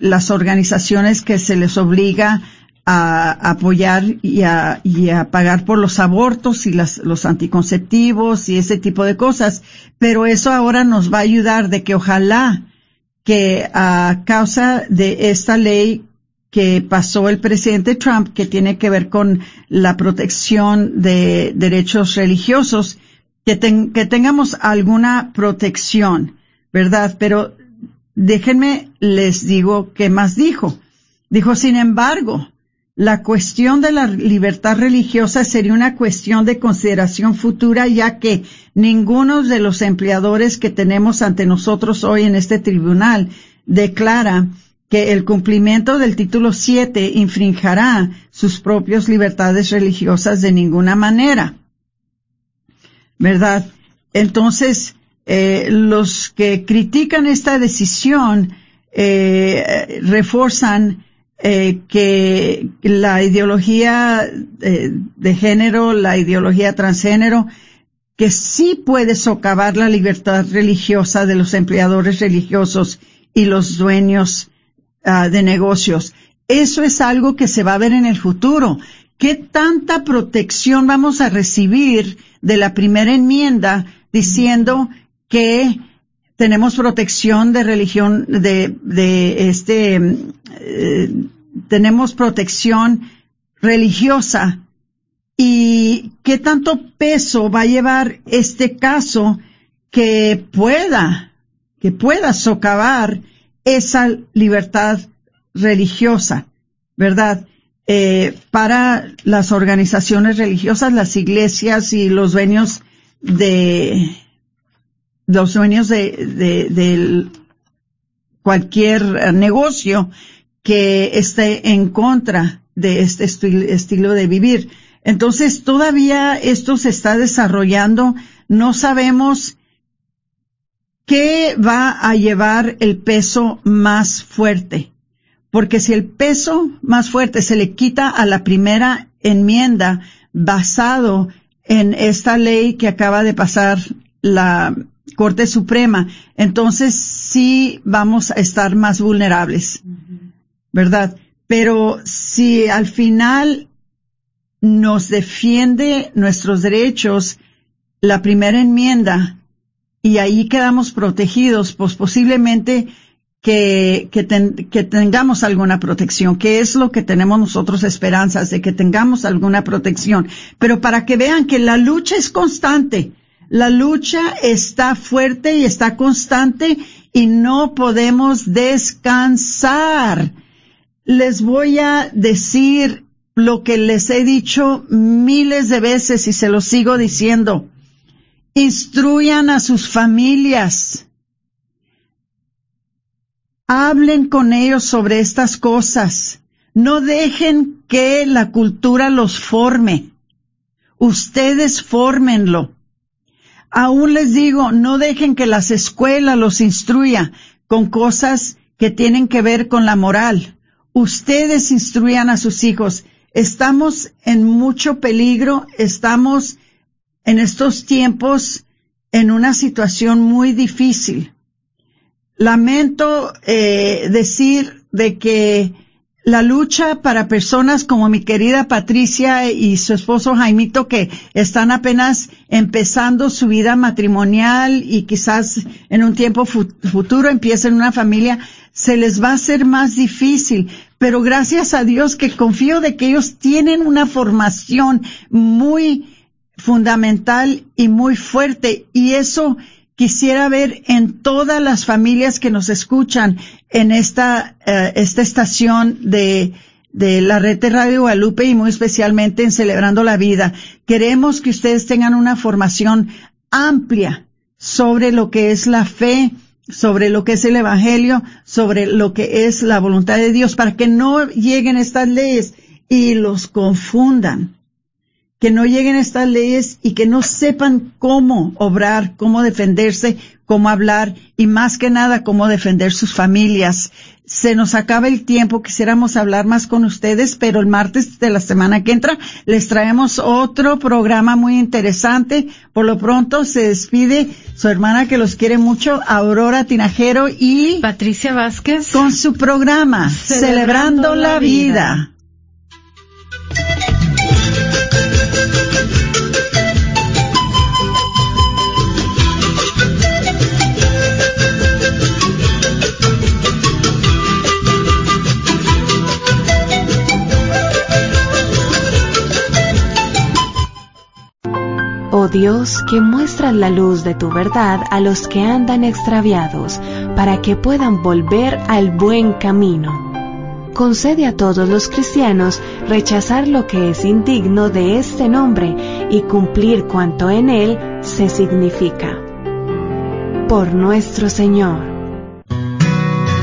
las organizaciones que se les obliga a apoyar y a, y a pagar por los abortos y las, los anticonceptivos y ese tipo de cosas. Pero eso ahora nos va a ayudar de que ojalá que a causa de esta ley que pasó el presidente Trump, que tiene que ver con la protección de derechos religiosos, que, que tengamos alguna protección, ¿verdad? Pero déjenme les digo qué más dijo. Dijo, sin embargo, la cuestión de la libertad religiosa sería una cuestión de consideración futura, ya que ninguno de los empleadores que tenemos ante nosotros hoy en este tribunal declara que el cumplimiento del título 7 infringirá sus propias libertades religiosas de ninguna manera. ¿Verdad? Entonces, eh, los que critican esta decisión eh, reforzan eh, que la ideología eh, de género, la ideología transgénero, que sí puede socavar la libertad religiosa de los empleadores religiosos y los dueños ah, de negocios. Eso es algo que se va a ver en el futuro. ¿Qué tanta protección vamos a recibir de la primera enmienda diciendo que tenemos protección de religión, de, de este, eh, tenemos protección religiosa y qué tanto peso va a llevar este caso que pueda, que pueda socavar esa libertad religiosa, ¿verdad? Eh, para las organizaciones religiosas, las iglesias y los dueños de los dueños de, de, cualquier negocio que esté en contra de este estilo de vivir. Entonces, todavía esto se está desarrollando. No sabemos qué va a llevar el peso más fuerte. Porque si el peso más fuerte se le quita a la primera enmienda basado en esta ley que acaba de pasar la Corte Suprema, entonces sí vamos a estar más vulnerables, ¿verdad? Pero si al final nos defiende nuestros derechos la primera enmienda y ahí quedamos protegidos, pues posiblemente que, que, que, tengamos alguna protección, que es lo que tenemos nosotros esperanzas de que tengamos alguna protección. Pero para que vean que la lucha es constante, la lucha está fuerte y está constante y no podemos descansar. Les voy a decir lo que les he dicho miles de veces y se lo sigo diciendo. Instruyan a sus familias. Hablen con ellos sobre estas cosas. No dejen que la cultura los forme. Ustedes fórmenlo. Aún les digo, no dejen que las escuelas los instruya con cosas que tienen que ver con la moral. Ustedes instruyan a sus hijos. Estamos en mucho peligro, estamos en estos tiempos en una situación muy difícil. Lamento eh, decir de que la lucha para personas como mi querida Patricia y su esposo Jaimito que están apenas empezando su vida matrimonial y quizás en un tiempo futuro empiecen una familia, se les va a hacer más difícil. Pero gracias a Dios que confío de que ellos tienen una formación muy fundamental y muy fuerte y eso quisiera ver en todas las familias que nos escuchan en esta, eh, esta estación de, de la red de Radio Guadalupe y muy especialmente en Celebrando la Vida. Queremos que ustedes tengan una formación amplia sobre lo que es la fe, sobre lo que es el Evangelio, sobre lo que es la voluntad de Dios, para que no lleguen estas leyes y los confundan que no lleguen estas leyes y que no sepan cómo obrar, cómo defenderse, cómo hablar y más que nada cómo defender sus familias. Se nos acaba el tiempo, quisiéramos hablar más con ustedes, pero el martes de la semana que entra les traemos otro programa muy interesante. Por lo pronto se despide su hermana que los quiere mucho, Aurora Tinajero y Patricia Vázquez con su programa Celebrando, la, vida. Dios, que muestras la luz de tu verdad a los que andan extraviados, para que puedan volver al buen camino. Concede a todos los cristianos rechazar lo que es indigno de este nombre y cumplir cuanto en él se significa. Por nuestro Señor.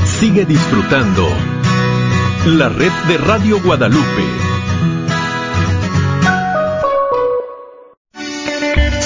Sigue disfrutando la red de Radio Guadalupe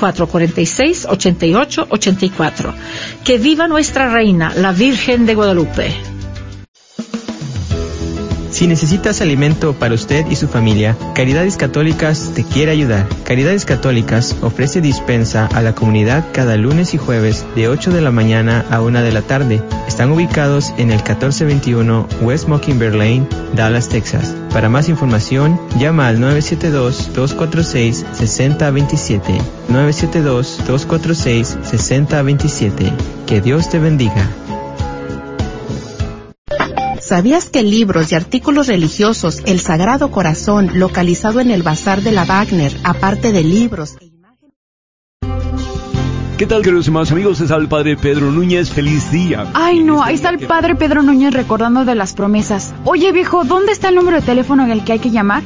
446-8884. Que viva nuestra reina, la Virgen de Guadalupe. Si necesitas alimento para usted y su familia, Caridades Católicas te quiere ayudar. Caridades Católicas ofrece dispensa a la comunidad cada lunes y jueves de 8 de la mañana a 1 de la tarde. Están ubicados en el 1421 West Mockingbird Lane, Dallas, Texas. Para más información, llama al 972-246-6027. 972-246-6027. Que Dios te bendiga. ¿Sabías que libros y artículos religiosos El Sagrado Corazón, localizado en el Bazar de la Wagner, aparte de libros... ¿Qué tal, queridos hermanos amigos? Es el Padre Pedro Núñez. ¡Feliz día! Ay, no, ahí está el Padre Pedro Núñez recordando de las promesas. Oye, viejo, ¿dónde está el número de teléfono en el que hay que llamar?